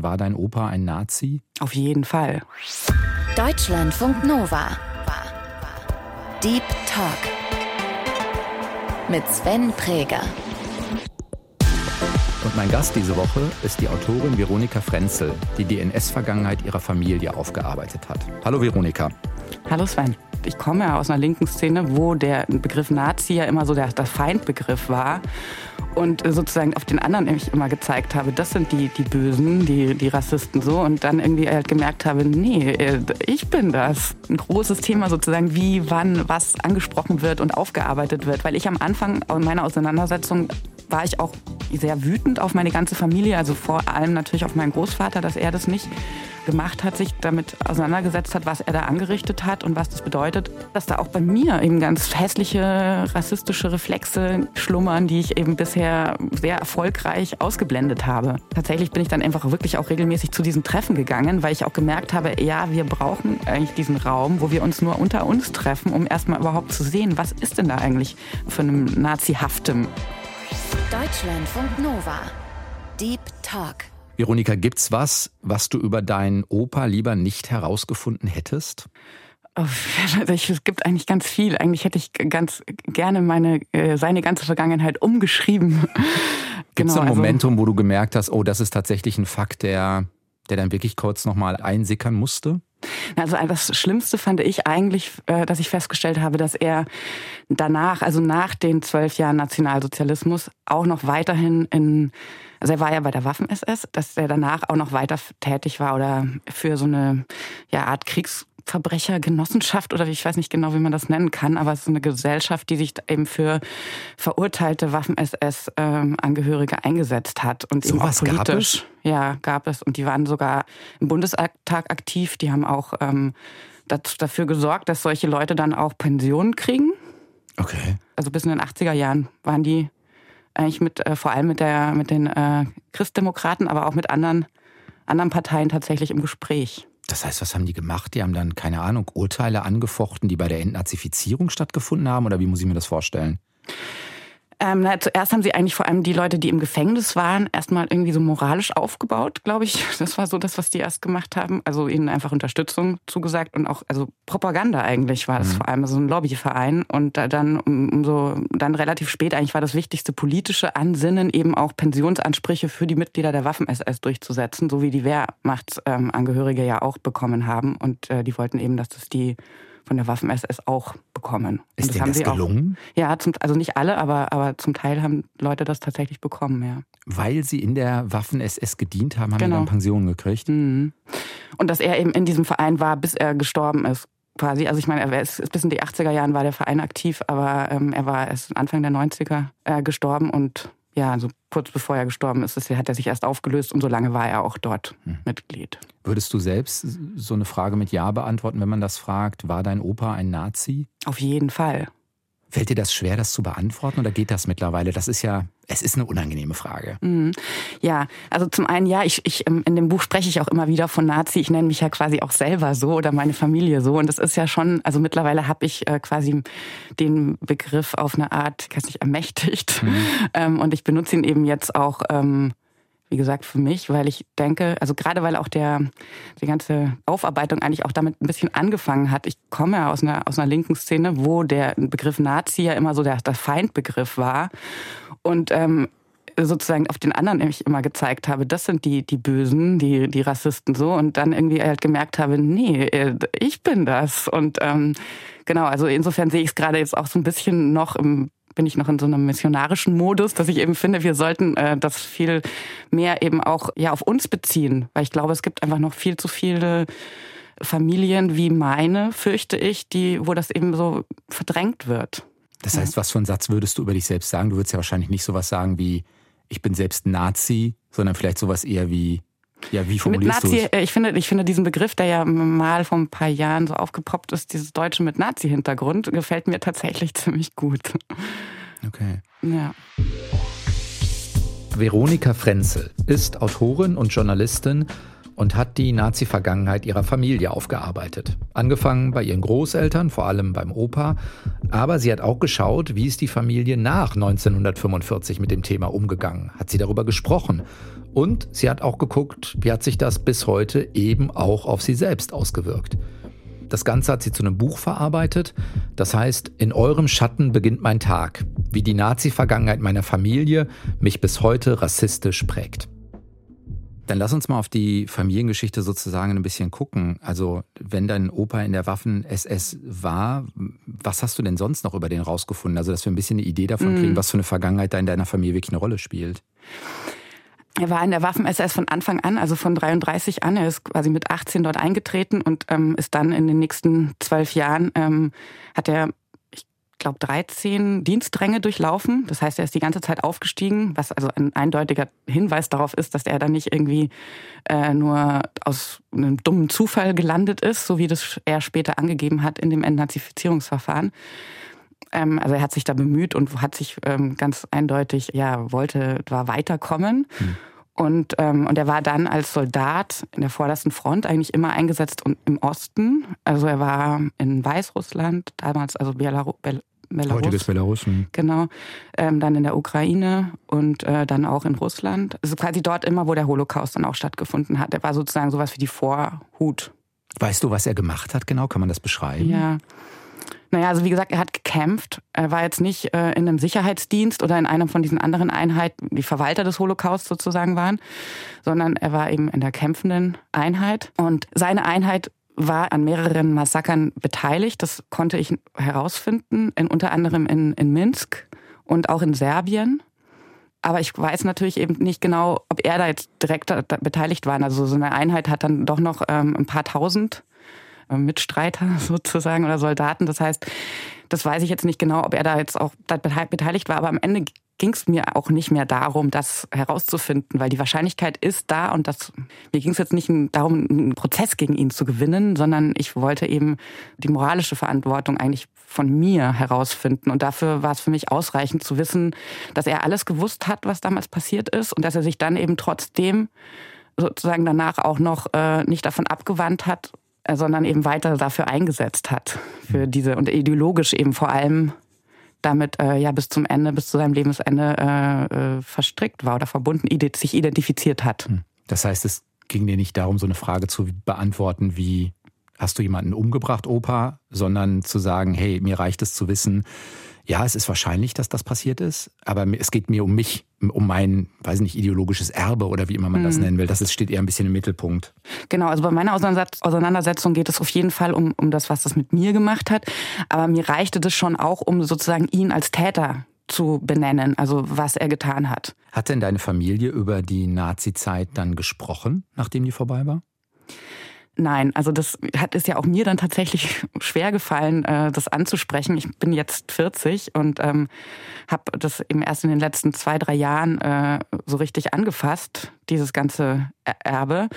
War dein Opa ein Nazi? Auf jeden Fall. Deutschlandfunk Nova. Deep Talk. Mit Sven Präger. Und mein Gast diese Woche ist die Autorin Veronika Frenzel, die die NS-Vergangenheit ihrer Familie aufgearbeitet hat. Hallo Veronika. Hallo Sven. Ich komme ja aus einer linken Szene, wo der Begriff Nazi ja immer so der, der Feindbegriff war und sozusagen auf den anderen nämlich immer gezeigt habe, das sind die, die Bösen, die, die Rassisten so und dann irgendwie halt gemerkt habe, nee, äh, ich bin das. Ein großes Thema sozusagen, wie, wann, was angesprochen wird und aufgearbeitet wird, weil ich am Anfang meiner Auseinandersetzung war ich auch sehr wütend auf meine ganze Familie, also vor allem natürlich auf meinen Großvater, dass er das nicht gemacht hat, sich damit auseinandergesetzt hat, was er da angerichtet hat und was das bedeutet, dass da auch bei mir eben ganz hässliche rassistische Reflexe schlummern, die ich eben bisher sehr erfolgreich ausgeblendet habe. Tatsächlich bin ich dann einfach wirklich auch regelmäßig zu diesen Treffen gegangen, weil ich auch gemerkt habe, ja, wir brauchen eigentlich diesen Raum, wo wir uns nur unter uns treffen, um erstmal überhaupt zu sehen, was ist denn da eigentlich für einem Nazihaftem. Deutschlandfunk Nova. Deep Talk. Veronika, gibt's was, was du über deinen Opa lieber nicht herausgefunden hättest? Es gibt eigentlich ganz viel. Eigentlich hätte ich ganz gerne meine, äh, seine ganze Vergangenheit umgeschrieben. Gibt es genau, ein also Momentum, also, wo du gemerkt hast, oh, das ist tatsächlich ein Fakt, der, der dann wirklich kurz nochmal einsickern musste? Also das Schlimmste fand ich eigentlich, äh, dass ich festgestellt habe, dass er danach, also nach den zwölf Jahren Nationalsozialismus, auch noch weiterhin in also er war ja bei der Waffen-SS, dass er danach auch noch weiter tätig war oder für so eine ja, Art Kriegsverbrechergenossenschaft oder ich weiß nicht genau, wie man das nennen kann, aber es ist eine Gesellschaft, die sich eben für verurteilte Waffen-SS-Angehörige ähm, eingesetzt hat und so eben auch politisch. Gab es? Ja, gab es und die waren sogar im Bundestag aktiv. Die haben auch ähm, dafür gesorgt, dass solche Leute dann auch Pensionen kriegen. Okay. Also bis in den 80er Jahren waren die eigentlich mit, äh, vor allem mit, der, mit den äh, Christdemokraten, aber auch mit anderen, anderen Parteien tatsächlich im Gespräch. Das heißt, was haben die gemacht? Die haben dann, keine Ahnung, Urteile angefochten, die bei der Entnazifizierung stattgefunden haben? Oder wie muss ich mir das vorstellen? Ähm, na, zuerst haben sie eigentlich vor allem die Leute, die im Gefängnis waren, erstmal irgendwie so moralisch aufgebaut, glaube ich. Das war so das, was die erst gemacht haben. Also ihnen einfach Unterstützung zugesagt und auch, also Propaganda eigentlich war das mhm. vor allem, so also ein Lobbyverein. Und dann um, so, dann relativ spät eigentlich war das wichtigste politische Ansinnen, eben auch Pensionsansprüche für die Mitglieder der Waffen-SS durchzusetzen, so wie die Wehrmachtsangehörige ja auch bekommen haben. Und äh, die wollten eben, dass das die von der Waffen-SS auch bekommen. Ist das, das gelungen? Auch, ja, zum, also nicht alle, aber, aber zum Teil haben Leute das tatsächlich bekommen, ja. Weil sie in der Waffen-SS gedient haben, haben genau. die dann Pensionen gekriegt? Mhm. Und dass er eben in diesem Verein war, bis er gestorben ist quasi. Also ich meine, er ist bis in die 80er Jahren war der Verein aktiv, aber ähm, er war erst Anfang der 90er äh, gestorben und ja, also kurz bevor er gestorben ist, hat er sich erst aufgelöst und so lange war er auch dort hm. Mitglied. Würdest du selbst so eine Frage mit Ja beantworten, wenn man das fragt? War dein Opa ein Nazi? Auf jeden Fall. Fällt dir das schwer, das zu beantworten oder geht das mittlerweile? Das ist ja, es ist eine unangenehme Frage. Mhm. Ja, also zum einen ja, ich, ich, ähm, in dem Buch spreche ich auch immer wieder von Nazi. Ich nenne mich ja quasi auch selber so oder meine Familie so. Und das ist ja schon, also mittlerweile habe ich äh, quasi den Begriff auf eine Art, ich weiß nicht, ermächtigt. Mhm. Ähm, und ich benutze ihn eben jetzt auch. Ähm, wie gesagt, für mich, weil ich denke, also gerade weil auch der, die ganze Aufarbeitung eigentlich auch damit ein bisschen angefangen hat. Ich komme ja aus einer, aus einer linken Szene, wo der Begriff Nazi ja immer so der, der Feindbegriff war. Und ähm, sozusagen auf den anderen nämlich immer gezeigt habe, das sind die, die Bösen, die, die Rassisten so. Und dann irgendwie halt gemerkt habe, nee, äh, ich bin das. Und ähm, genau, also insofern sehe ich es gerade jetzt auch so ein bisschen noch im bin ich noch in so einem missionarischen Modus, dass ich eben finde, wir sollten äh, das viel mehr eben auch ja auf uns beziehen, weil ich glaube, es gibt einfach noch viel zu viele Familien wie meine, fürchte ich, die, wo das eben so verdrängt wird. Das heißt, was für einen Satz würdest du über dich selbst sagen? Du würdest ja wahrscheinlich nicht sowas sagen wie, ich bin selbst Nazi, sondern vielleicht sowas eher wie, ja, wie formulierst mit Nazi, Ich finde, ich finde diesen Begriff, der ja mal vor ein paar Jahren so aufgepoppt ist, dieses Deutsche mit Nazi-Hintergrund, gefällt mir tatsächlich ziemlich gut. Okay. Ja. Veronika Frenzel ist Autorin und Journalistin und hat die Nazi-Vergangenheit ihrer Familie aufgearbeitet. Angefangen bei ihren Großeltern, vor allem beim Opa. Aber sie hat auch geschaut, wie ist die Familie nach 1945 mit dem Thema umgegangen. Hat sie darüber gesprochen. Und sie hat auch geguckt, wie hat sich das bis heute eben auch auf sie selbst ausgewirkt. Das Ganze hat sie zu einem Buch verarbeitet. Das heißt, in eurem Schatten beginnt mein Tag, wie die Nazi-Vergangenheit meiner Familie mich bis heute rassistisch prägt. Dann lass uns mal auf die Familiengeschichte sozusagen ein bisschen gucken. Also, wenn dein Opa in der Waffen-SS war, was hast du denn sonst noch über den rausgefunden? Also, dass wir ein bisschen eine Idee davon kriegen, mm. was für eine Vergangenheit da in deiner Familie wirklich eine Rolle spielt. Er war in der Waffen-SS von Anfang an, also von 33 an. Er ist quasi mit 18 dort eingetreten und ähm, ist dann in den nächsten zwölf Jahren, ähm, hat er glaube, 13 Dienstränge durchlaufen. Das heißt, er ist die ganze Zeit aufgestiegen, was also ein eindeutiger Hinweis darauf ist, dass er dann nicht irgendwie äh, nur aus einem dummen Zufall gelandet ist, so wie das er später angegeben hat in dem Entnazifizierungsverfahren. Ähm, also er hat sich da bemüht und hat sich ähm, ganz eindeutig, ja, wollte, war weiterkommen. Hm. Und, ähm, und er war dann als Soldat in der vordersten Front eigentlich immer eingesetzt und im Osten. Also er war in Weißrussland, damals also Belarus, Belarus. Heutiges Belarus. Hm. Genau. Ähm, dann in der Ukraine und äh, dann auch in Russland. Also quasi dort immer, wo der Holocaust dann auch stattgefunden hat. Er war sozusagen sowas wie die Vorhut. Weißt du, was er gemacht hat genau? Kann man das beschreiben? Ja. Naja, also wie gesagt, er hat gekämpft. Er war jetzt nicht äh, in einem Sicherheitsdienst oder in einer von diesen anderen Einheiten, die Verwalter des Holocaust sozusagen waren, sondern er war eben in der kämpfenden Einheit. Und seine Einheit war an mehreren Massakern beteiligt. Das konnte ich herausfinden, in, unter anderem in, in Minsk und auch in Serbien. Aber ich weiß natürlich eben nicht genau, ob er da jetzt direkt da beteiligt war. Also so eine Einheit hat dann doch noch ähm, ein paar tausend Mitstreiter sozusagen oder Soldaten. Das heißt, das weiß ich jetzt nicht genau, ob er da jetzt auch beteiligt war. Aber am Ende ging es mir auch nicht mehr darum, das herauszufinden, weil die Wahrscheinlichkeit ist da und das, mir ging es jetzt nicht darum, einen Prozess gegen ihn zu gewinnen, sondern ich wollte eben die moralische Verantwortung eigentlich von mir herausfinden. Und dafür war es für mich ausreichend zu wissen, dass er alles gewusst hat, was damals passiert ist und dass er sich dann eben trotzdem sozusagen danach auch noch äh, nicht davon abgewandt hat, äh, sondern eben weiter dafür eingesetzt hat, für diese und ideologisch eben vor allem damit äh, ja bis zum Ende, bis zu seinem Lebensende äh, äh, verstrickt war oder verbunden, sich identifiziert hat. Hm. Das heißt, es ging dir nicht darum, so eine Frage zu beantworten wie, hast du jemanden umgebracht, Opa, sondern zu sagen, hey, mir reicht es zu wissen, ja, es ist wahrscheinlich, dass das passiert ist, aber es geht mir um mich, um mein, weiß nicht, ideologisches Erbe oder wie immer man das mhm. nennen will. Das ist, steht eher ein bisschen im Mittelpunkt. Genau, also bei meiner Auseinandersetzung geht es auf jeden Fall um, um das, was das mit mir gemacht hat. Aber mir reichte das schon auch, um sozusagen ihn als Täter zu benennen, also was er getan hat. Hat denn deine Familie über die Nazi-Zeit dann gesprochen, nachdem die vorbei war? Nein, also das hat ist ja auch mir dann tatsächlich schwer gefallen, äh, das anzusprechen. Ich bin jetzt 40 und ähm, habe das eben erst in den letzten zwei, drei Jahren äh, so richtig angefasst, dieses ganze Erbe,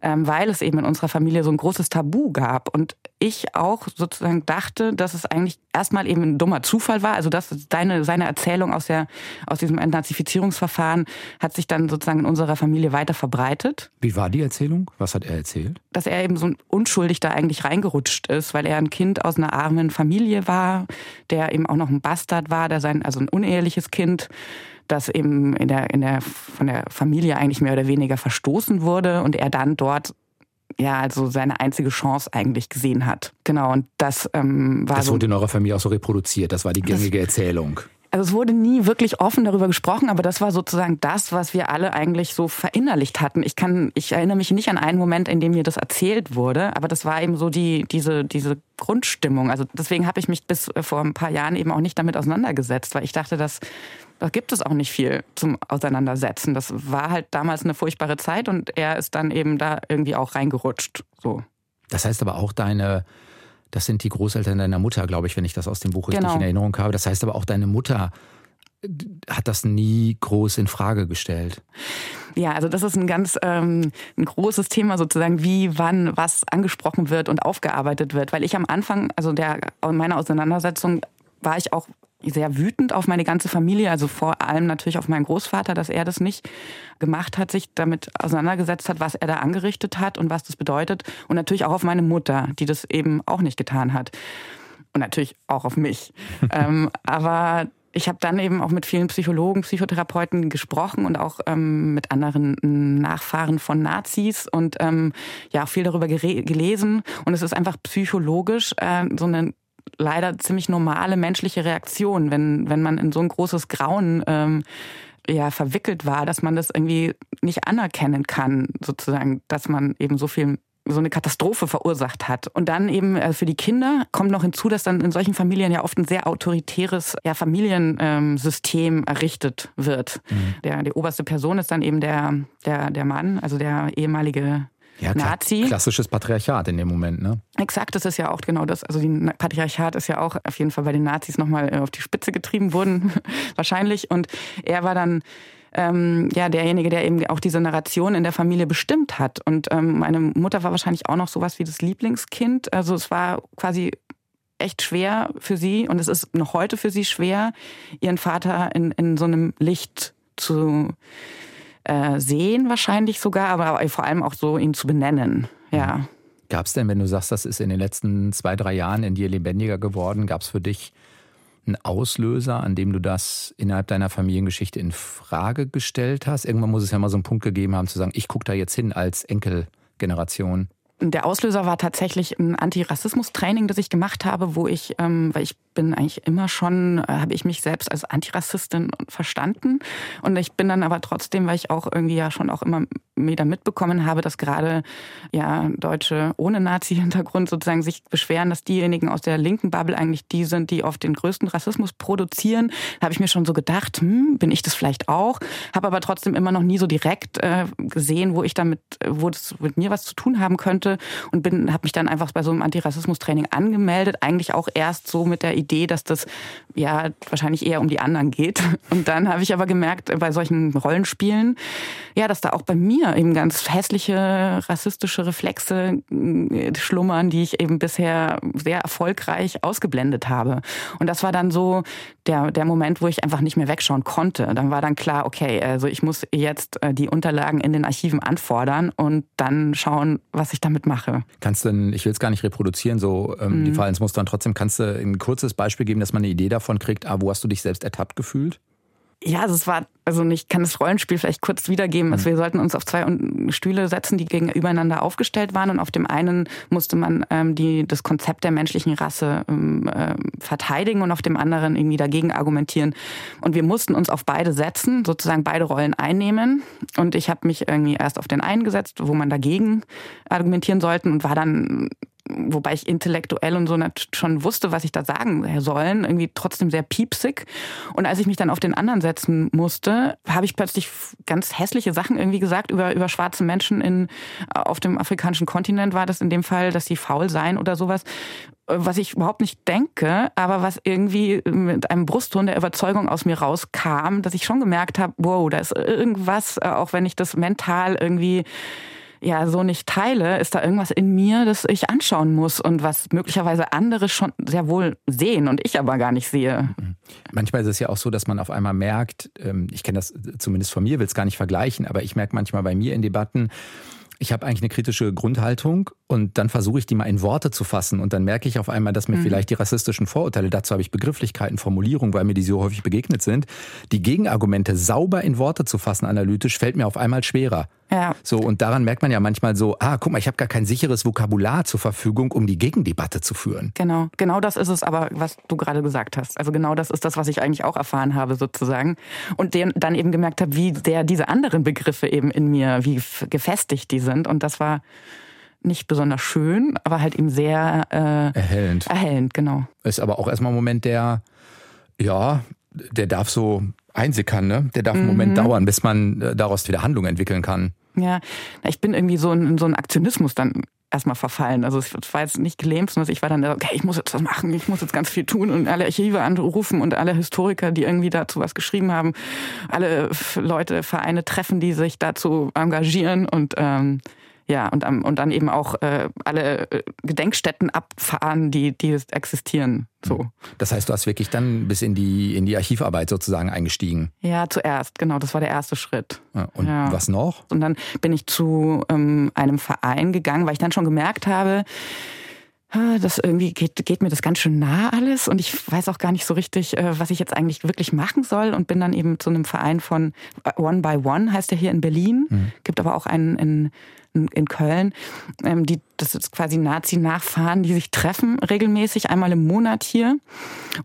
ähm, weil es eben in unserer Familie so ein großes Tabu gab und ich auch sozusagen dachte, dass es eigentlich erstmal eben ein dummer Zufall war. Also dass deine, seine Erzählung aus, der, aus diesem Entnazifizierungsverfahren hat sich dann sozusagen in unserer Familie weiter verbreitet. Wie war die Erzählung? Was hat er erzählt? Dass er eben so unschuldig da eigentlich reingerutscht ist, weil er ein Kind aus einer armen Familie war, der eben auch noch ein Bastard war, der sein, also ein uneheliches Kind das eben in der, in der, von der Familie eigentlich mehr oder weniger verstoßen wurde und er dann dort ja, also seine einzige Chance eigentlich gesehen hat. Genau, und das ähm, war. Das wurde in eurer Familie auch so reproduziert, das war die gängige das, Erzählung. Also es wurde nie wirklich offen darüber gesprochen, aber das war sozusagen das, was wir alle eigentlich so verinnerlicht hatten. Ich kann, ich erinnere mich nicht an einen Moment, in dem mir das erzählt wurde, aber das war eben so die, diese, diese Grundstimmung. Also deswegen habe ich mich bis vor ein paar Jahren eben auch nicht damit auseinandergesetzt, weil ich dachte, dass da gibt es auch nicht viel zum Auseinandersetzen. Das war halt damals eine furchtbare Zeit und er ist dann eben da irgendwie auch reingerutscht. So. Das heißt aber auch deine, das sind die Großeltern deiner Mutter, glaube ich, wenn ich das aus dem Buch richtig genau. in Erinnerung habe. Das heißt aber auch deine Mutter hat das nie groß in Frage gestellt. Ja, also das ist ein ganz ähm, ein großes Thema sozusagen, wie, wann, was angesprochen wird und aufgearbeitet wird. Weil ich am Anfang, also der meiner Auseinandersetzung, war ich auch sehr wütend auf meine ganze Familie, also vor allem natürlich auf meinen Großvater, dass er das nicht gemacht hat, sich damit auseinandergesetzt hat, was er da angerichtet hat und was das bedeutet. Und natürlich auch auf meine Mutter, die das eben auch nicht getan hat. Und natürlich auch auf mich. ähm, aber ich habe dann eben auch mit vielen Psychologen, Psychotherapeuten gesprochen und auch ähm, mit anderen Nachfahren von Nazis und ähm, ja auch viel darüber gelesen. Und es ist einfach psychologisch äh, so eine leider ziemlich normale menschliche Reaktion, wenn, wenn man in so ein großes Grauen ähm, ja, verwickelt war, dass man das irgendwie nicht anerkennen kann, sozusagen, dass man eben so viel so eine Katastrophe verursacht hat. Und dann eben äh, für die Kinder kommt noch hinzu, dass dann in solchen Familien ja oft ein sehr autoritäres ja, Familiensystem errichtet wird. Mhm. Der, die oberste Person ist dann eben der, der, der Mann, also der ehemalige ja, Nazi. Klassisches Patriarchat in dem Moment, ne? Exakt, das ist ja auch genau das. Also die Patriarchat ist ja auch auf jeden Fall bei den Nazis nochmal äh, auf die Spitze getrieben worden, wahrscheinlich. Und er war dann ähm, ja derjenige, der eben auch diese Narration in der Familie bestimmt hat. Und ähm, meine Mutter war wahrscheinlich auch noch sowas wie das Lieblingskind. Also es war quasi echt schwer für sie und es ist noch heute für sie schwer, ihren Vater in, in so einem Licht zu äh, sehen, wahrscheinlich sogar, aber vor allem auch so ihn zu benennen. Ja. Gab es denn, wenn du sagst, das ist in den letzten zwei, drei Jahren in dir lebendiger geworden, gab es für dich ein Auslöser, an dem du das innerhalb deiner Familiengeschichte in Frage gestellt hast? Irgendwann muss es ja mal so einen Punkt gegeben haben, zu sagen, ich gucke da jetzt hin als Enkelgeneration. Der Auslöser war tatsächlich ein Antirassismus-Training, das ich gemacht habe, wo ich, ähm, weil ich bin eigentlich immer schon, äh, habe ich mich selbst als Antirassistin verstanden. Und ich bin dann aber trotzdem, weil ich auch irgendwie ja schon auch immer wieder mitbekommen habe, dass gerade ja Deutsche ohne Nazi-Hintergrund sozusagen sich beschweren, dass diejenigen aus der linken Bubble eigentlich die sind, die oft den größten Rassismus produzieren. Habe ich mir schon so gedacht, hm, bin ich das vielleicht auch? Habe aber trotzdem immer noch nie so direkt äh, gesehen, wo ich damit, wo das mit mir was zu tun haben könnte und bin, habe mich dann einfach bei so einem Antirassismus-Training angemeldet. Eigentlich auch erst so mit der Idee, dass das ja wahrscheinlich eher um die anderen geht. Und dann habe ich aber gemerkt, bei solchen Rollenspielen, ja, dass da auch bei mir eben ganz hässliche rassistische Reflexe äh, schlummern, die ich eben bisher sehr erfolgreich ausgeblendet habe. Und das war dann so der, der Moment, wo ich einfach nicht mehr wegschauen konnte. Dann war dann klar, okay, also ich muss jetzt äh, die Unterlagen in den Archiven anfordern und dann schauen, was ich damit mache. Kannst du denn, ich will es gar nicht reproduzieren, so ähm, mhm. die Verhaltensmuster, und trotzdem kannst du ein kurzes Beispiel geben, dass man eine Idee davon kriegt, ah, wo hast du dich selbst ertappt gefühlt? Ja, also es war, also ich kann das Rollenspiel vielleicht kurz wiedergeben. Also wir sollten uns auf zwei Stühle setzen, die gegenübereinander aufgestellt waren und auf dem einen musste man ähm, die, das Konzept der menschlichen Rasse ähm, äh, verteidigen und auf dem anderen irgendwie dagegen argumentieren. Und wir mussten uns auf beide setzen, sozusagen beide Rollen einnehmen. Und ich habe mich irgendwie erst auf den einen gesetzt, wo man dagegen argumentieren sollten und war dann wobei ich intellektuell und so schon wusste, was ich da sagen sollen, irgendwie trotzdem sehr piepsig. Und als ich mich dann auf den anderen setzen musste, habe ich plötzlich ganz hässliche Sachen irgendwie gesagt über, über schwarze Menschen in, auf dem afrikanischen Kontinent war das in dem Fall, dass sie faul seien oder sowas was ich überhaupt nicht denke, aber was irgendwie mit einem Brustton der Überzeugung aus mir rauskam, dass ich schon gemerkt habe, wow, da ist irgendwas, äh, auch wenn ich das mental irgendwie ja so nicht teile, ist da irgendwas in mir, das ich anschauen muss und was möglicherweise andere schon sehr wohl sehen und ich aber gar nicht sehe. Mhm. Manchmal ist es ja auch so, dass man auf einmal merkt, ähm, ich kenne das zumindest von mir, will es gar nicht vergleichen, aber ich merke manchmal bei mir in Debatten, ich habe eigentlich eine kritische Grundhaltung und dann versuche ich die mal in Worte zu fassen und dann merke ich auf einmal, dass mir mhm. vielleicht die rassistischen Vorurteile, dazu habe ich Begrifflichkeiten, Formulierungen, weil mir die so häufig begegnet sind, die Gegenargumente sauber in Worte zu fassen, analytisch, fällt mir auf einmal schwerer. Ja. So, und daran merkt man ja manchmal so, ah, guck mal, ich habe gar kein sicheres Vokabular zur Verfügung, um die Gegendebatte zu führen. Genau, genau das ist es aber, was du gerade gesagt hast. Also genau das ist das, was ich eigentlich auch erfahren habe, sozusagen. Und den, dann eben gemerkt habe, wie der diese anderen Begriffe eben in mir, wie gefestigt die sind. Und das war nicht besonders schön, aber halt eben sehr äh, erhellend. Erhellend, genau. Ist aber auch erstmal ein Moment, der, ja, der darf so einsickern, ne? Der darf einen Moment mhm. dauern, bis man äh, daraus wieder Handlung entwickeln kann. Ja, ich bin irgendwie so in so einen Aktionismus dann erstmal verfallen. Also es war jetzt nicht gelähmt, sondern ich war dann, okay, ich muss jetzt was machen, ich muss jetzt ganz viel tun und alle Archive anrufen und alle Historiker, die irgendwie dazu was geschrieben haben, alle Leute, Vereine treffen, die sich dazu engagieren und ähm, Ja, und, und dann eben auch äh, alle äh, Gedenkstätten abfahren, die, die existieren. So. Das heißt, du hast wirklich dann bis in die, in die Archivarbeit sozusagen eingestiegen. Ja, zuerst, genau. Das war der erste Schritt. und ja. was noch? Und dann bin ich zu ähm, einem Verein gegangen, weil ich dann schon gemerkt habe, ah, das irgendwie geht, geht mir das ganz schön nah alles und ich weiß auch gar nicht so richtig, äh, was ich jetzt eigentlich wirklich machen soll und bin dann eben zu einem Verein von äh, One by One, heißt der hier in Berlin, mhm. gibt aber auch einen in, in Köln, ähm, die das ist quasi Nazi-Nachfahren, die sich treffen regelmäßig einmal im Monat hier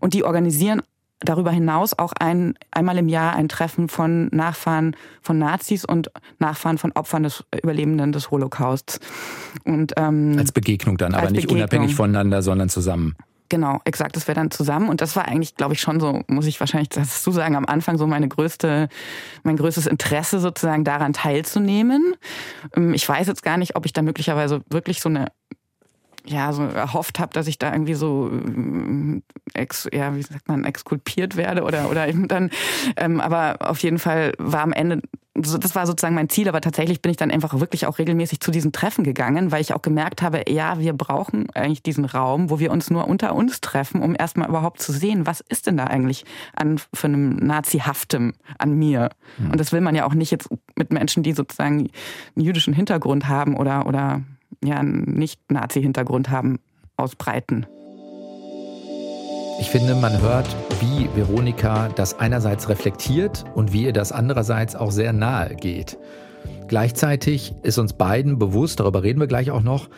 und die organisieren darüber hinaus auch ein, einmal im Jahr ein Treffen von Nachfahren von Nazis und Nachfahren von Opfern des Überlebenden des Holocausts. Und, ähm, als Begegnung dann, aber nicht Begegnung. unabhängig voneinander, sondern zusammen. Genau, exakt. Das wäre dann zusammen. Und das war eigentlich, glaube ich, schon so, muss ich wahrscheinlich dazu sagen, am Anfang so meine größte, mein größtes Interesse sozusagen daran teilzunehmen. Ähm, ich weiß jetzt gar nicht, ob ich da möglicherweise wirklich so eine ja, so erhofft habe, dass ich da irgendwie so äh, ex, ja, wie sagt man, exkulpiert werde oder oder eben dann ähm, aber auf jeden Fall war am Ende das war sozusagen mein Ziel, aber tatsächlich bin ich dann einfach wirklich auch regelmäßig zu diesen Treffen gegangen, weil ich auch gemerkt habe, ja, wir brauchen eigentlich diesen Raum, wo wir uns nur unter uns treffen, um erstmal überhaupt zu sehen, was ist denn da eigentlich an für einem Nazi-Haftem an mir? Mhm. Und das will man ja auch nicht jetzt mit Menschen, die sozusagen einen jüdischen Hintergrund haben oder oder ja nicht Nazi-Hintergrund haben, ausbreiten. Ich finde, man hört, wie Veronika das einerseits reflektiert und wie ihr das andererseits auch sehr nahe geht. Gleichzeitig ist uns beiden bewusst, darüber reden wir gleich auch noch,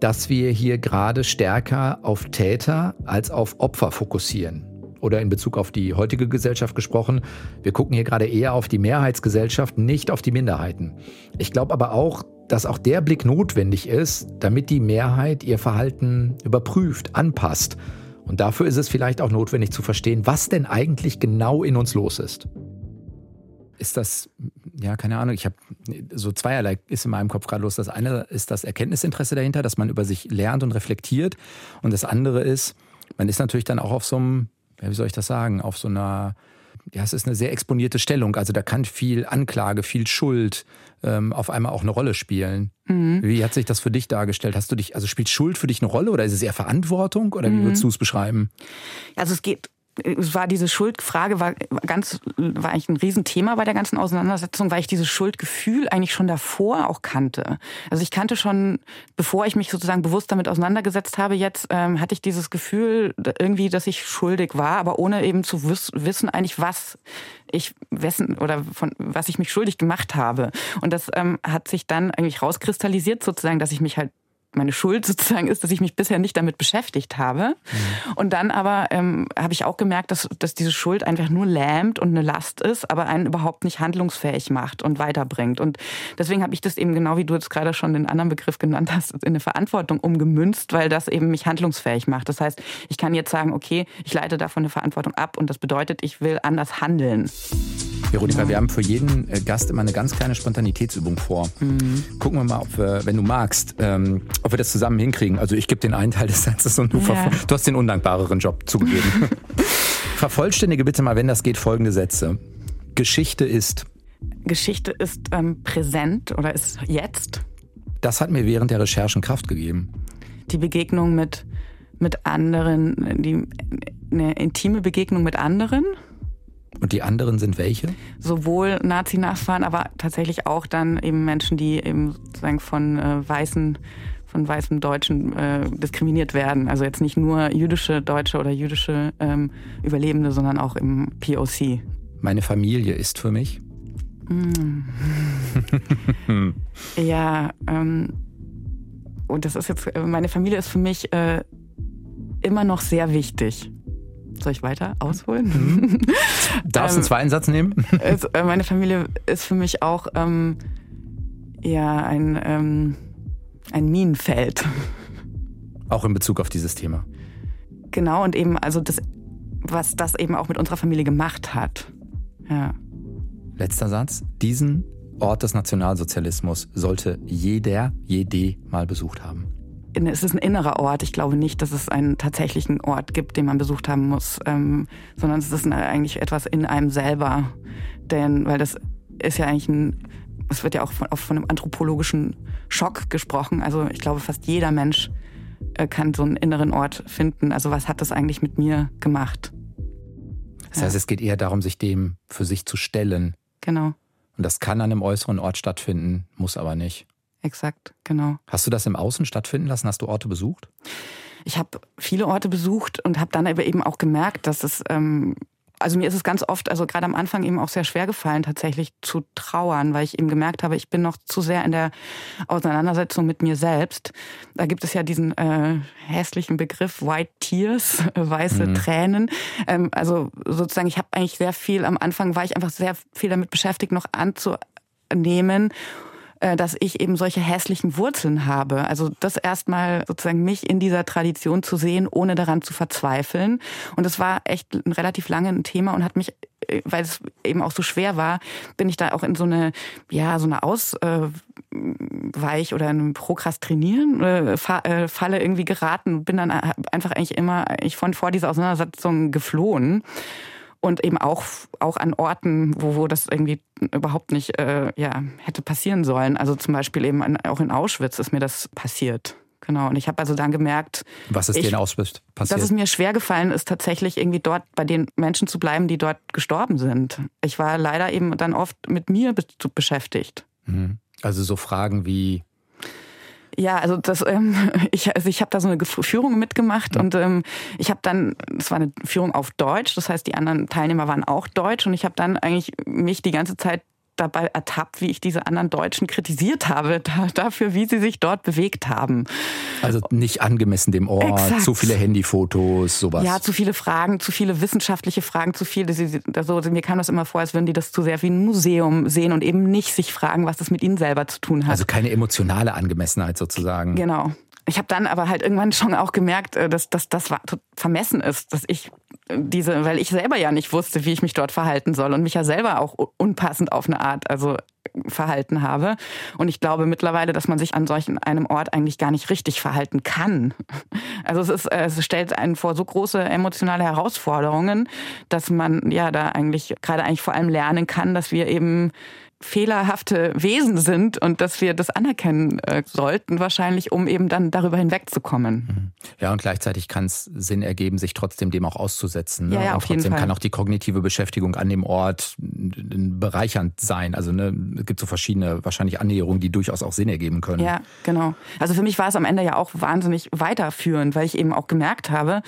dass wir hier gerade stärker auf Täter als auf Opfer fokussieren. Oder in Bezug auf die heutige Gesellschaft gesprochen, wir gucken hier gerade eher auf die Mehrheitsgesellschaft, nicht auf die Minderheiten. Ich glaube aber auch, dass auch der Blick notwendig ist, damit die Mehrheit ihr Verhalten überprüft, anpasst. Und dafür ist es vielleicht auch notwendig zu verstehen, was denn eigentlich genau in uns los ist. Ist das, ja, keine Ahnung, ich habe so zweierlei ist in meinem Kopf gerade los. Das eine ist das Erkenntnisinteresse dahinter, dass man über sich lernt und reflektiert. Und das andere ist, man ist natürlich dann auch auf so einem, wie soll ich das sagen, auf so einer ja, es ist eine sehr exponierte Stellung. Also da kann viel Anklage, viel Schuld ähm, auf einmal auch eine Rolle spielen. Mhm. Wie hat sich das für dich dargestellt? Hast du dich, also spielt Schuld für dich eine Rolle oder ist es eher Verantwortung oder wie würdest mhm. du es beschreiben? Also es geht war diese Schuldfrage war ganz war eigentlich ein Riesenthema bei der ganzen Auseinandersetzung, weil ich dieses Schuldgefühl eigentlich schon davor auch kannte. Also ich kannte schon, bevor ich mich sozusagen bewusst damit auseinandergesetzt habe, jetzt ähm, hatte ich dieses Gefühl irgendwie, dass ich schuldig war, aber ohne eben zu wiss wissen eigentlich was ich wessen oder von was ich mich schuldig gemacht habe. Und das ähm, hat sich dann eigentlich rauskristallisiert sozusagen, dass ich mich halt meine Schuld sozusagen ist, dass ich mich bisher nicht damit beschäftigt habe. Mhm. Und dann aber ähm, habe ich auch gemerkt, dass, dass diese Schuld einfach nur lähmt und eine Last ist, aber einen überhaupt nicht handlungsfähig macht und weiterbringt. Und deswegen habe ich das eben genau wie du jetzt gerade schon den anderen Begriff genannt hast, in eine Verantwortung umgemünzt, weil das eben mich handlungsfähig macht. Das heißt, ich kann jetzt sagen, okay, ich leite davon eine Verantwortung ab und das bedeutet, ich will anders handeln. Veronika, wir haben für jeden äh, Gast immer eine ganz kleine Spontanitätsübung vor. Mhm. Gucken wir mal, ob wir, wenn du magst, ähm, ob wir das zusammen hinkriegen. Also ich gebe den einen Teil des Satzes und du, ja. du hast den undankbareren Job zugegeben. Vervollständige bitte mal, wenn das geht, folgende Sätze. Geschichte ist. Geschichte ist ähm, präsent oder ist jetzt. Das hat mir während der Recherchen Kraft gegeben. Die Begegnung mit, mit anderen, die, eine intime Begegnung mit anderen. Und die anderen sind welche? Sowohl Nazi-Nachfahren, aber tatsächlich auch dann eben Menschen, die eben sozusagen von äh, weißen von weißen Deutschen äh, diskriminiert werden. Also jetzt nicht nur jüdische Deutsche oder jüdische ähm, Überlebende, sondern auch im POC. Meine Familie ist für mich. Mm. ja, ähm, und das ist jetzt, äh, meine Familie ist für mich äh, immer noch sehr wichtig. Soll ich weiter ausholen? Mhm. Darfst du einen ähm, zweiten Satz nehmen? Es, äh, meine Familie ist für mich auch ähm, ja ein ähm, ein Minenfeld. Auch in Bezug auf dieses Thema. Genau, und eben, also das, was das eben auch mit unserer Familie gemacht hat. Ja. Letzter Satz. Diesen Ort des Nationalsozialismus sollte jeder, jede mal besucht haben. Es ist ein innerer Ort. Ich glaube nicht, dass es einen tatsächlichen Ort gibt, den man besucht haben muss, ähm, sondern es ist eigentlich etwas in einem selber. Denn, weil das ist ja eigentlich ein es wird ja auch von, oft von einem anthropologischen Schock gesprochen. Also ich glaube, fast jeder Mensch äh, kann so einen inneren Ort finden. Also was hat das eigentlich mit mir gemacht? Das heißt, ja. es geht eher darum, sich dem für sich zu stellen. Genau. Und das kann an einem äußeren Ort stattfinden, muss aber nicht. Exakt, genau. Hast du das im Außen stattfinden lassen? Hast du Orte besucht? Ich habe viele Orte besucht und habe dann aber eben auch gemerkt, dass es ähm, also mir ist es ganz oft, also gerade am Anfang eben auch sehr schwer gefallen, tatsächlich zu trauern, weil ich eben gemerkt habe, ich bin noch zu sehr in der Auseinandersetzung mit mir selbst. Da gibt es ja diesen äh, hässlichen Begriff White Tears, äh, weiße mhm. Tränen. Ähm, also sozusagen, ich habe eigentlich sehr viel, am Anfang war ich einfach sehr viel damit beschäftigt, noch anzunehmen dass ich eben solche hässlichen Wurzeln habe. Also das erstmal sozusagen mich in dieser Tradition zu sehen, ohne daran zu verzweifeln. Und das war echt relativ lange ein Thema und hat mich äh, weil es eben auch so schwer war, bin ich da auch in so eine, ja, so eine Ausweich- oder eine Prokrastinieren äh, Falle irgendwie geraten, bin dann einfach eigentlich immer ich von vor dieser Auseinandersetzung geflohen und eben auch, auch an Orten, wo, wo das irgendwie überhaupt nicht äh, ja, hätte passieren sollen. Also zum Beispiel eben an, auch in Auschwitz ist mir das passiert. Genau. Und ich habe also dann gemerkt, was ist ich, dir in Auschwitz passiert? Dass es mir schwer gefallen ist, tatsächlich irgendwie dort bei den Menschen zu bleiben, die dort gestorben sind. Ich war leider eben dann oft mit mir beschäftigt. Mhm. Also so Fragen wie, ja, also das, ähm, ich, also ich habe da so eine Führung mitgemacht und ähm, ich habe dann, das war eine Führung auf Deutsch, das heißt die anderen Teilnehmer waren auch Deutsch und ich habe dann eigentlich mich die ganze Zeit dabei ertappt, wie ich diese anderen Deutschen kritisiert habe, da, dafür, wie sie sich dort bewegt haben. Also nicht angemessen dem Ort, Exakt. zu viele Handyfotos, sowas. Ja, zu viele Fragen, zu viele wissenschaftliche Fragen, zu viele. Also, mir kam das immer vor, als würden die das zu sehr wie ein Museum sehen und eben nicht sich fragen, was das mit ihnen selber zu tun hat. Also keine emotionale Angemessenheit sozusagen. Genau. Ich habe dann aber halt irgendwann schon auch gemerkt, äh, dass, dass das vermessen ist, dass ich äh, diese, weil ich selber ja nicht wusste, wie ich mich dort verhalten soll und mich ja selber auch unpassend auf eine Art, also verhalten habe. Und ich glaube mittlerweile, dass man sich an solchen einem Ort eigentlich gar nicht richtig verhalten kann. Also es ist, es stellt einen vor so große emotionale Herausforderungen, dass man ja da eigentlich gerade eigentlich vor allem lernen kann, dass wir eben fehlerhafte Wesen sind und dass wir das anerkennen äh, sollten, wahrscheinlich, um eben dann darüber hinwegzukommen. Mhm. Ja, und gleichzeitig kann es Sinn ergeben, sich trotzdem dem auch auszusetzen. Ne? Ja, ja, und auf jeden Fall. kann auch die kognitive Beschäftigung an dem Ort bereichernd sein. Also ne, es gibt so verschiedene wahrscheinlich Annäherungen, die durchaus auch Sinn ergeben können. Ja, genau. Also für mich war es am Ende ja auch wahnsinnig weiterführend, weil ich eben auch gemerkt habe,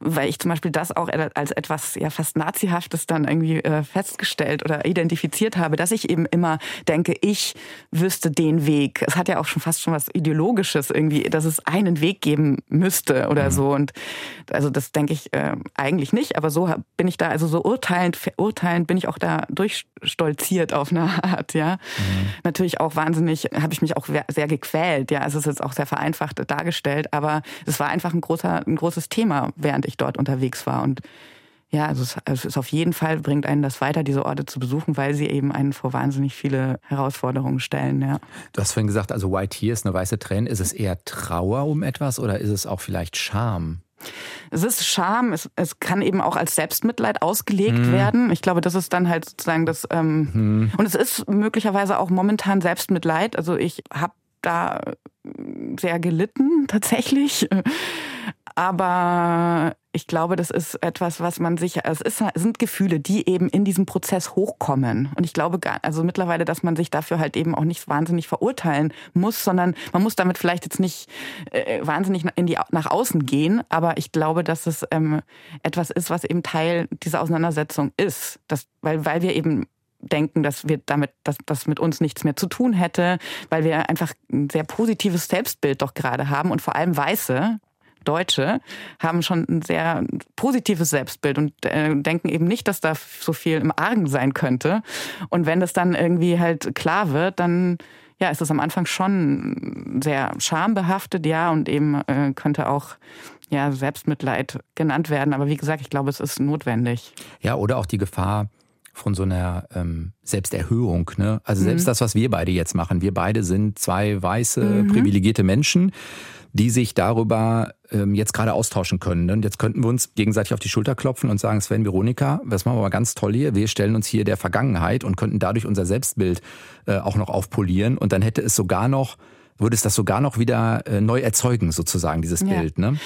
weil ich zum Beispiel das auch als etwas ja fast Nazihaftes dann irgendwie äh, festgestellt oder identifiziert habe, dass ich eben immer denke, ich wüsste den Weg. Es hat ja auch schon fast schon was Ideologisches irgendwie, dass es einen Weg geben müsste oder mhm. so. Und also das denke ich äh, eigentlich nicht, aber so bin ich da, also so urteilend, verurteilend bin ich auch da durchstolziert auf eine Art, ja. Mhm. Natürlich auch wahnsinnig, habe ich mich auch sehr gequält, ja. Also es ist jetzt auch sehr vereinfacht dargestellt, aber es war einfach ein großer, ein großes Thema, während ich dort unterwegs war. Und ja, also es, also es ist auf jeden Fall, bringt einen das weiter, diese Orte zu besuchen, weil sie eben einen vor wahnsinnig viele Herausforderungen stellen. Ja. Du hast vorhin gesagt, also White Tears, eine weiße Träne. Ist es eher Trauer um etwas oder ist es auch vielleicht Scham? Es ist Scham, es, es kann eben auch als Selbstmitleid ausgelegt hm. werden. Ich glaube, das ist dann halt sozusagen das. Ähm, hm. Und es ist möglicherweise auch momentan Selbstmitleid. Also ich habe da sehr gelitten tatsächlich. Aber ich glaube, das ist etwas, was man sich, es, ist, sind Gefühle, die eben in diesem Prozess hochkommen. Und ich glaube also mittlerweile, dass man sich dafür halt eben auch nicht wahnsinnig verurteilen muss, sondern man muss damit vielleicht jetzt nicht äh, wahnsinnig in die, nach außen gehen. Aber ich glaube, dass es ähm, etwas ist, was eben Teil dieser Auseinandersetzung ist. Das, weil, weil wir eben denken, dass wir damit, dass das mit uns nichts mehr zu tun hätte, weil wir einfach ein sehr positives Selbstbild doch gerade haben und vor allem Weiße, Deutsche haben schon ein sehr positives Selbstbild und äh, denken eben nicht, dass da so viel im Argen sein könnte. Und wenn das dann irgendwie halt klar wird, dann ja, ist es am Anfang schon sehr schambehaftet, ja, und eben äh, könnte auch ja, Selbstmitleid genannt werden. Aber wie gesagt, ich glaube, es ist notwendig. Ja, oder auch die Gefahr von so einer ähm, Selbsterhöhung. Ne? Also selbst mhm. das, was wir beide jetzt machen. Wir beide sind zwei weiße, mhm. privilegierte Menschen die sich darüber ähm, jetzt gerade austauschen können. Und jetzt könnten wir uns gegenseitig auf die Schulter klopfen und sagen, Sven, Veronika, das machen wir mal ganz toll hier. Wir stellen uns hier der Vergangenheit und könnten dadurch unser Selbstbild äh, auch noch aufpolieren. Und dann hätte es sogar noch würde es das sogar noch wieder äh, neu erzeugen, sozusagen, dieses ja. Bild. Ne?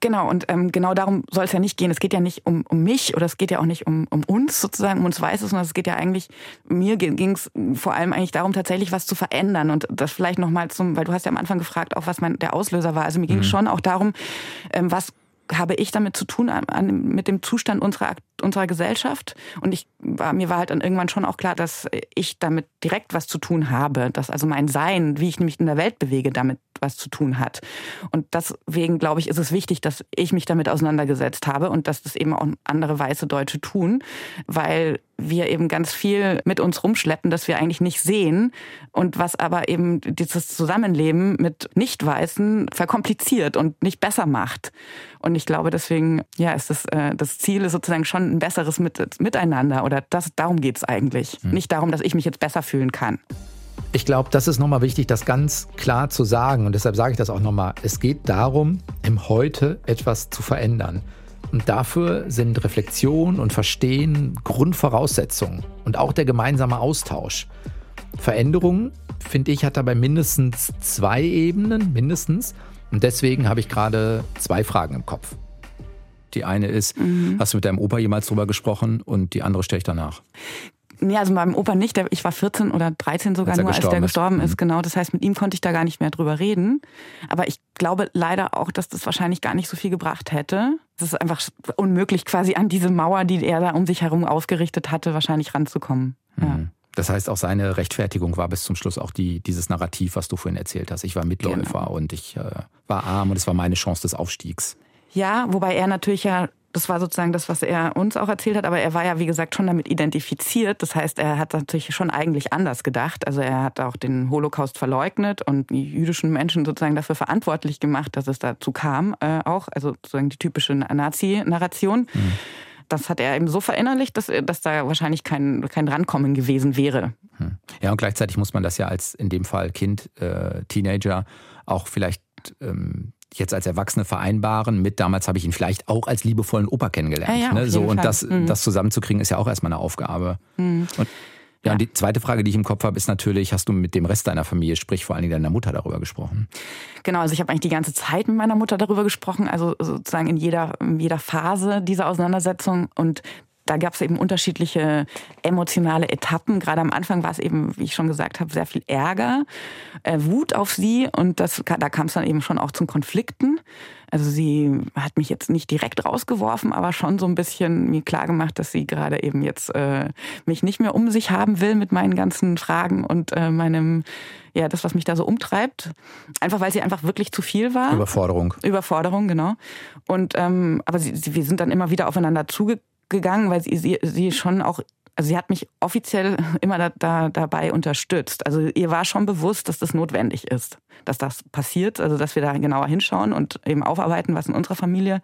Genau, und ähm, genau darum soll es ja nicht gehen. Es geht ja nicht um, um mich oder es geht ja auch nicht um, um uns sozusagen, um uns Weißes, sondern es geht ja eigentlich, mir ging es vor allem eigentlich darum, tatsächlich was zu verändern. Und das vielleicht nochmal zum, weil du hast ja am Anfang gefragt, auch was mein, der Auslöser war. Also mir ging es mhm. schon auch darum, ähm, was habe ich damit zu tun an, an, mit dem Zustand unserer, unserer Gesellschaft. Und ich war, mir war halt dann irgendwann schon auch klar, dass ich damit direkt was zu tun habe, dass also mein Sein, wie ich mich in der Welt bewege, damit was zu tun hat. Und deswegen glaube ich, ist es wichtig, dass ich mich damit auseinandergesetzt habe und dass das eben auch andere weiße Deutsche tun, weil wir eben ganz viel mit uns rumschleppen, das wir eigentlich nicht sehen und was aber eben dieses Zusammenleben mit Nicht-Weißen verkompliziert und nicht besser macht. Und ich glaube, deswegen, ja, ist das, äh, das Ziel ist sozusagen schon ein besseres mit, Miteinander oder das, darum geht es eigentlich. Hm. Nicht darum, dass ich mich jetzt besser fühlen kann. Ich glaube, das ist nochmal wichtig, das ganz klar zu sagen. Und deshalb sage ich das auch nochmal. Es geht darum, im Heute etwas zu verändern. Und dafür sind Reflexion und Verstehen Grundvoraussetzungen und auch der gemeinsame Austausch. Veränderung, finde ich, hat dabei mindestens zwei Ebenen, mindestens. Und deswegen habe ich gerade zwei Fragen im Kopf. Die eine ist, mhm. hast du mit deinem Opa jemals drüber gesprochen? Und die andere stelle ich danach. Nee, also meinem Opa nicht. Ich war 14 oder 13 sogar als nur, als der gestorben ist. ist. Mhm. Genau. Das heißt, mit ihm konnte ich da gar nicht mehr drüber reden. Aber ich glaube leider auch, dass das wahrscheinlich gar nicht so viel gebracht hätte. Es ist einfach unmöglich, quasi an diese Mauer, die er da um sich herum aufgerichtet hatte, wahrscheinlich ranzukommen. Ja. Mhm. Das heißt, auch seine Rechtfertigung war bis zum Schluss auch die, dieses Narrativ, was du vorhin erzählt hast. Ich war Mitläufer genau. und ich äh, war arm und es war meine Chance des Aufstiegs. Ja, wobei er natürlich ja das war sozusagen das, was er uns auch erzählt hat, aber er war ja, wie gesagt, schon damit identifiziert. Das heißt, er hat natürlich schon eigentlich anders gedacht. Also er hat auch den Holocaust verleugnet und die jüdischen Menschen sozusagen dafür verantwortlich gemacht, dass es dazu kam, äh, auch, also sozusagen die typische Nazi-Narration. Mhm. Das hat er eben so verinnerlicht, dass, dass da wahrscheinlich kein, kein Rankommen gewesen wäre. Hm. Ja, und gleichzeitig muss man das ja als in dem Fall Kind, äh, Teenager auch vielleicht ähm, jetzt als Erwachsene vereinbaren mit, damals habe ich ihn vielleicht auch als liebevollen Opa kennengelernt. Ja, ja, ne? so, und das, mhm. das zusammenzukriegen, ist ja auch erstmal eine Aufgabe. Mhm. Und ja, und die zweite Frage, die ich im Kopf habe, ist natürlich, hast du mit dem Rest deiner Familie, sprich vor allen Dingen deiner Mutter, darüber gesprochen? Genau, also ich habe eigentlich die ganze Zeit mit meiner Mutter darüber gesprochen, also sozusagen in jeder, in jeder Phase dieser Auseinandersetzung. Und da gab es eben unterschiedliche emotionale Etappen. Gerade am Anfang war es eben, wie ich schon gesagt habe, sehr viel Ärger, äh, Wut auf sie und das, da kam es dann eben schon auch zum Konflikten. Also sie hat mich jetzt nicht direkt rausgeworfen, aber schon so ein bisschen mir klar gemacht, dass sie gerade eben jetzt äh, mich nicht mehr um sich haben will mit meinen ganzen Fragen und äh, meinem, ja, das, was mich da so umtreibt. Einfach weil sie einfach wirklich zu viel war. Überforderung. Überforderung, genau. Und ähm, aber sie, sie, wir sind dann immer wieder aufeinander zugekommen gegangen, weil sie, sie, sie schon auch also sie hat mich offiziell immer da, da, dabei unterstützt. Also ihr war schon bewusst, dass das notwendig ist, dass das passiert, also dass wir da genauer hinschauen und eben aufarbeiten, was in unserer Familie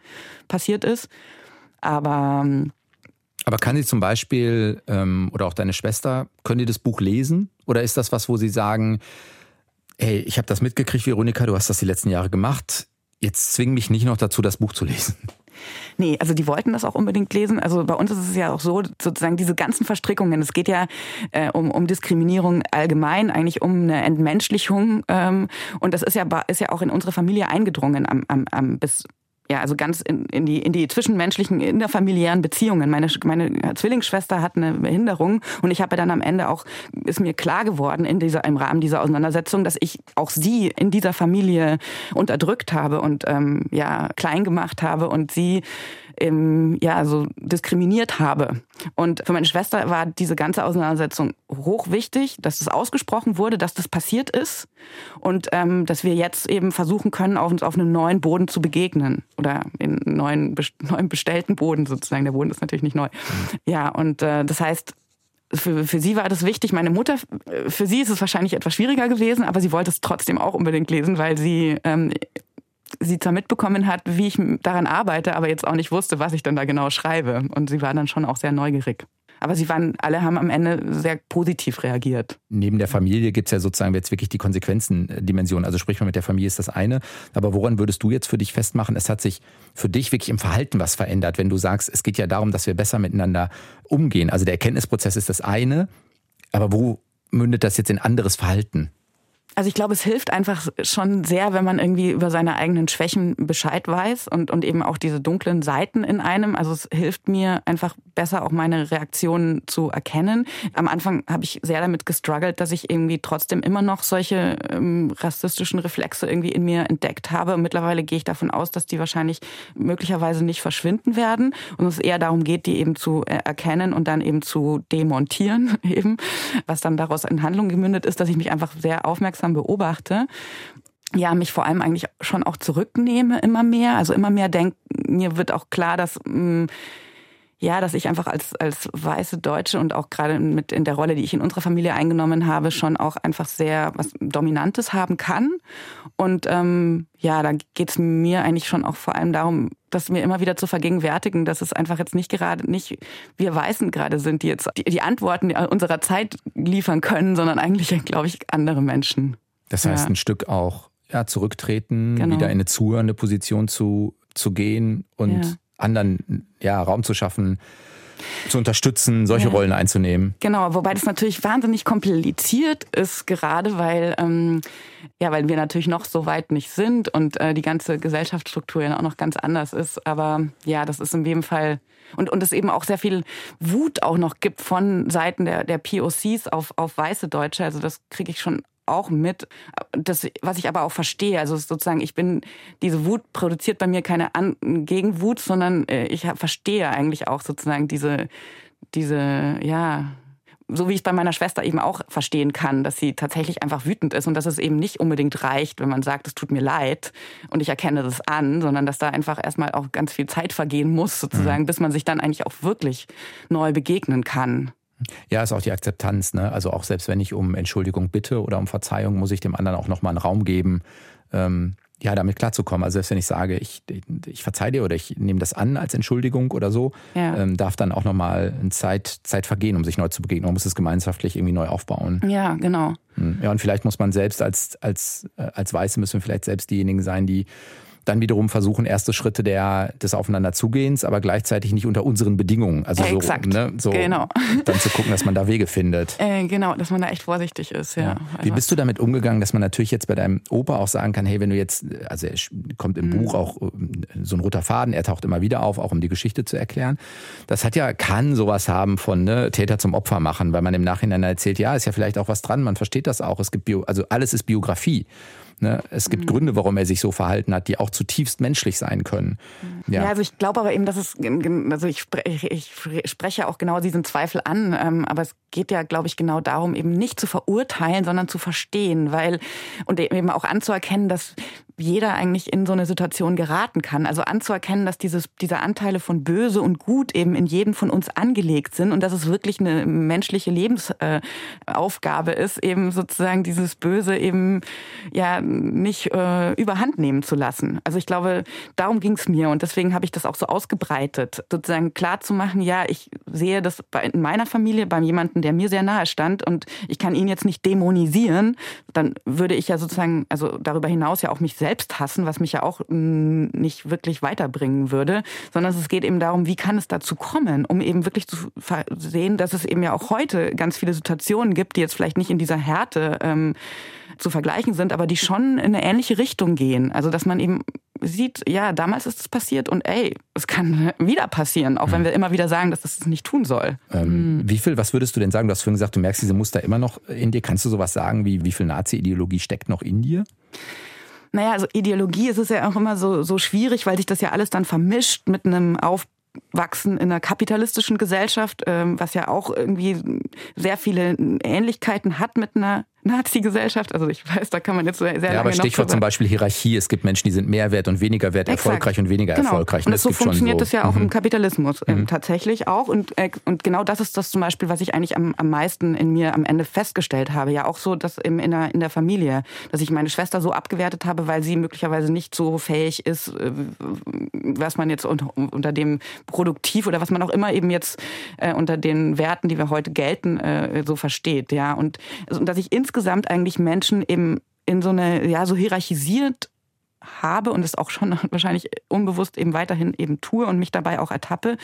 passiert ist. Aber ähm, aber kann sie zum Beispiel ähm, oder auch deine Schwester, können die das Buch lesen? Oder ist das was, wo sie sagen, hey, ich habe das mitgekriegt, Veronika, du hast das die letzten Jahre gemacht, jetzt zwing mich nicht noch dazu, das Buch zu lesen? Nee, also die wollten das auch unbedingt lesen. Also bei uns ist es ja auch so, sozusagen diese ganzen Verstrickungen. Es geht ja äh, um, um Diskriminierung allgemein, eigentlich um eine Entmenschlichung. Ähm, und das ist ja, ist ja auch in unsere Familie eingedrungen am, am, am bis ja, also ganz in, in, die, in die zwischenmenschlichen, innerfamiliären Beziehungen. Meine, meine Zwillingsschwester hat eine Behinderung und ich habe dann am Ende auch, ist mir klar geworden in dieser, im Rahmen dieser Auseinandersetzung, dass ich auch sie in dieser Familie unterdrückt habe und ähm, ja, klein gemacht habe und sie ähm, ja, so diskriminiert habe. Und für meine Schwester war diese ganze Auseinandersetzung hoch wichtig, dass es ausgesprochen wurde, dass das passiert ist und ähm, dass wir jetzt eben versuchen können, auf uns auf einem neuen Boden zu begegnen oder in neuen, neuen bestellten Boden sozusagen. Der Boden ist natürlich nicht neu. Ja, und äh, das heißt, für, für sie war das wichtig. Meine Mutter, für sie ist es wahrscheinlich etwas schwieriger gewesen, aber sie wollte es trotzdem auch unbedingt lesen, weil sie ähm, sie zwar mitbekommen hat, wie ich daran arbeite, aber jetzt auch nicht wusste, was ich dann da genau schreibe. Und sie war dann schon auch sehr neugierig. Aber sie waren, alle haben am Ende sehr positiv reagiert. Neben der Familie gibt es ja sozusagen jetzt wirklich die Konsequenzendimension. Also sprich mal mit der Familie ist das eine. Aber woran würdest du jetzt für dich festmachen, es hat sich für dich wirklich im Verhalten was verändert, wenn du sagst, es geht ja darum, dass wir besser miteinander umgehen. Also der Erkenntnisprozess ist das eine. Aber wo mündet das jetzt in anderes Verhalten? Also ich glaube, es hilft einfach schon sehr, wenn man irgendwie über seine eigenen Schwächen Bescheid weiß und, und eben auch diese dunklen Seiten in einem. Also es hilft mir einfach besser auch meine Reaktionen zu erkennen. Am Anfang habe ich sehr damit gestruggelt, dass ich irgendwie trotzdem immer noch solche ähm, rassistischen Reflexe irgendwie in mir entdeckt habe. Und mittlerweile gehe ich davon aus, dass die wahrscheinlich möglicherweise nicht verschwinden werden und es eher darum geht, die eben zu erkennen und dann eben zu demontieren eben. Was dann daraus in Handlung gemündet ist, dass ich mich einfach sehr aufmerksam aufmerksam beobachte, ja, mich vor allem eigentlich schon auch zurücknehme immer mehr. Also immer mehr denke, mir wird auch klar, dass mh, mm, ja, dass ich einfach als, als weiße Deutsche und auch gerade mit in der Rolle, die ich in unserer Familie eingenommen habe, schon auch einfach sehr was Dominantes haben kann. Und ähm, ja, da geht's mir eigentlich schon auch vor allem darum, dass mir immer wieder zu vergegenwärtigen, dass es einfach jetzt nicht gerade nicht wir Weißen gerade sind, die jetzt die, die Antworten unserer Zeit liefern können, sondern eigentlich, glaube ich, andere Menschen. Das heißt, ja. ein Stück auch ja, zurücktreten, genau. wieder in eine zuhörende Position zu, zu gehen und ja anderen ja, Raum zu schaffen, zu unterstützen, solche ja. Rollen einzunehmen. Genau, wobei das natürlich wahnsinnig kompliziert ist, gerade weil, ähm, ja, weil wir natürlich noch so weit nicht sind und äh, die ganze Gesellschaftsstruktur ja auch noch ganz anders ist. Aber ja, das ist in jedem Fall und, und es eben auch sehr viel Wut auch noch gibt von Seiten der, der POCs auf, auf weiße Deutsche. Also das kriege ich schon auch mit, das, was ich aber auch verstehe. Also sozusagen, ich bin, diese Wut produziert bei mir keine An Gegenwut, sondern äh, ich verstehe eigentlich auch sozusagen diese, diese, ja, so wie ich es bei meiner Schwester eben auch verstehen kann, dass sie tatsächlich einfach wütend ist und dass es eben nicht unbedingt reicht, wenn man sagt, es tut mir leid und ich erkenne das an, sondern dass da einfach erstmal auch ganz viel Zeit vergehen muss, sozusagen, mhm. bis man sich dann eigentlich auch wirklich neu begegnen kann. Ja, ist auch die Akzeptanz. Ne? Also auch selbst wenn ich um Entschuldigung bitte oder um Verzeihung, muss ich dem anderen auch nochmal einen Raum geben, ähm, ja, damit klarzukommen. Also selbst wenn ich sage, ich, ich verzeih dir oder ich nehme das an als Entschuldigung oder so, ja. ähm, darf dann auch nochmal eine Zeit, Zeit vergehen, um sich neu zu begegnen. Man muss es gemeinschaftlich irgendwie neu aufbauen. Ja, genau. Hm. Ja, und vielleicht muss man selbst als, als, äh, als Weiße müssen wir vielleicht selbst diejenigen sein, die dann wiederum versuchen, erste Schritte der, des Aufeinanderzugehens, aber gleichzeitig nicht unter unseren Bedingungen. Also so, Exakt. Ne, so genau. dann zu gucken, dass man da Wege findet. Äh, genau, dass man da echt vorsichtig ist, ja. ja. Wie also bist du damit umgegangen, dass man natürlich jetzt bei deinem Opa auch sagen kann, hey, wenn du jetzt, also er kommt im mhm. Buch auch äh, so ein roter Faden, er taucht immer wieder auf, auch um die Geschichte zu erklären. Das hat ja, kann sowas haben von ne, Täter zum Opfer machen, weil man im Nachhinein erzählt, ja, ist ja vielleicht auch was dran, man versteht das auch. Es gibt Bio, also alles ist Biografie. Ne? Es gibt mhm. Gründe, warum er sich so verhalten hat, die auch zutiefst menschlich sein können. Mhm. Ja, ja also ich glaube aber eben, dass es, also ich, spreche, ich spreche auch genau diesen Zweifel an, ähm, aber es geht ja, glaube ich, genau darum, eben nicht zu verurteilen, sondern zu verstehen, weil und eben auch anzuerkennen, dass jeder eigentlich in so eine Situation geraten kann. Also anzuerkennen, dass dieses, diese Anteile von Böse und Gut eben in jedem von uns angelegt sind und dass es wirklich eine menschliche Lebensaufgabe ist, eben sozusagen dieses Böse eben ja nicht äh, überhand nehmen zu lassen. Also ich glaube, darum ging es mir und deswegen habe ich das auch so ausgebreitet, sozusagen klar zu machen, ja, ich sehe das in meiner Familie, bei jemandem, der mir sehr nahe stand und ich kann ihn jetzt nicht dämonisieren, dann würde ich ja sozusagen, also darüber hinaus ja auch mich selbst selbst hassen, was mich ja auch mm, nicht wirklich weiterbringen würde, sondern es geht eben darum, wie kann es dazu kommen, um eben wirklich zu sehen, dass es eben ja auch heute ganz viele Situationen gibt, die jetzt vielleicht nicht in dieser Härte ähm, zu vergleichen sind, aber die schon in eine ähnliche Richtung gehen. Also dass man eben sieht, ja, damals ist es passiert und ey, es kann wieder passieren, auch wenn wir immer wieder sagen, dass das nicht tun soll. Ähm, mhm. Wie viel, was würdest du denn sagen? Du hast vorhin gesagt, du merkst diese Muster immer noch in dir. Kannst du sowas sagen, wie wie viel Nazi-Ideologie steckt noch in dir? Naja, also Ideologie ist es ja auch immer so, so schwierig, weil sich das ja alles dann vermischt mit einem Aufwachsen in einer kapitalistischen Gesellschaft, ähm, was ja auch irgendwie sehr viele Ähnlichkeiten hat mit einer Nazi-Gesellschaft. Also ich weiß, da kann man jetzt sehr ja, lange aber Stichwort zum Beispiel Hierarchie. Es gibt Menschen, die sind mehr wert und weniger wert, Exakt. erfolgreich und weniger genau. erfolgreich. Und, und so funktioniert es so. ja auch mhm. im Kapitalismus ähm, mhm. tatsächlich auch. Und, äh, und genau das ist das zum Beispiel, was ich eigentlich am, am meisten in mir am Ende festgestellt habe. Ja, auch so, dass im, in, der, in der Familie, dass ich meine Schwester so abgewertet habe, weil sie möglicherweise nicht so fähig ist, äh, was man jetzt unter, unter dem produktiv oder was man auch immer eben jetzt äh, unter den Werten, die wir heute gelten, äh, so versteht. Ja, und, also, und dass ich insgesamt eigentlich Menschen eben in so eine, ja, so hierarchisiert habe und es auch schon wahrscheinlich unbewusst eben weiterhin eben tue und mich dabei auch ertappe.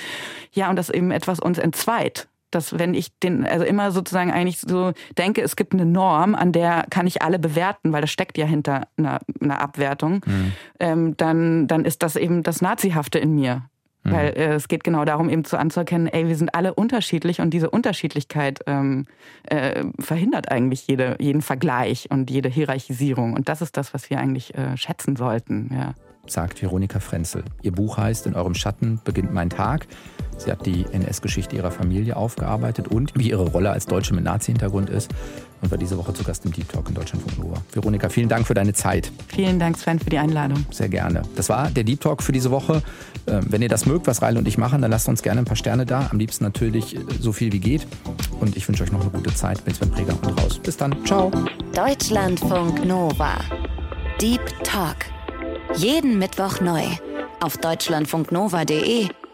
Ja, und dass eben etwas uns entzweit. Dass wenn ich den, also immer sozusagen eigentlich so denke, es gibt eine Norm, an der kann ich alle bewerten, weil das steckt ja hinter einer, einer Abwertung, mhm. ähm, dann, dann ist das eben das Nazihafte in mir. Mhm. Weil äh, es geht genau darum, eben zu anzuerkennen, ey, wir sind alle unterschiedlich und diese Unterschiedlichkeit ähm, äh, verhindert eigentlich jede, jeden Vergleich und jede Hierarchisierung. Und das ist das, was wir eigentlich äh, schätzen sollten. Ja sagt Veronika Frenzel. Ihr Buch heißt In eurem Schatten beginnt mein Tag. Sie hat die NS-Geschichte ihrer Familie aufgearbeitet und wie ihre Rolle als Deutsche mit Nazi-Hintergrund ist und war diese Woche zu Gast im Deep Talk in Deutschland von Nova. Veronika, vielen Dank für deine Zeit. Vielen Dank, Sven, für die Einladung. Sehr gerne. Das war der Deep Talk für diese Woche. Ähm, wenn ihr das mögt, was Reil und ich machen, dann lasst uns gerne ein paar Sterne da. Am liebsten natürlich so viel wie geht. Und ich wünsche euch noch eine gute Zeit. Bin Sven Präger und raus. Bis dann. Ciao. Deutschlandfunk Nova. Deep Talk. Jeden Mittwoch neu. Auf deutschlandfunknova.de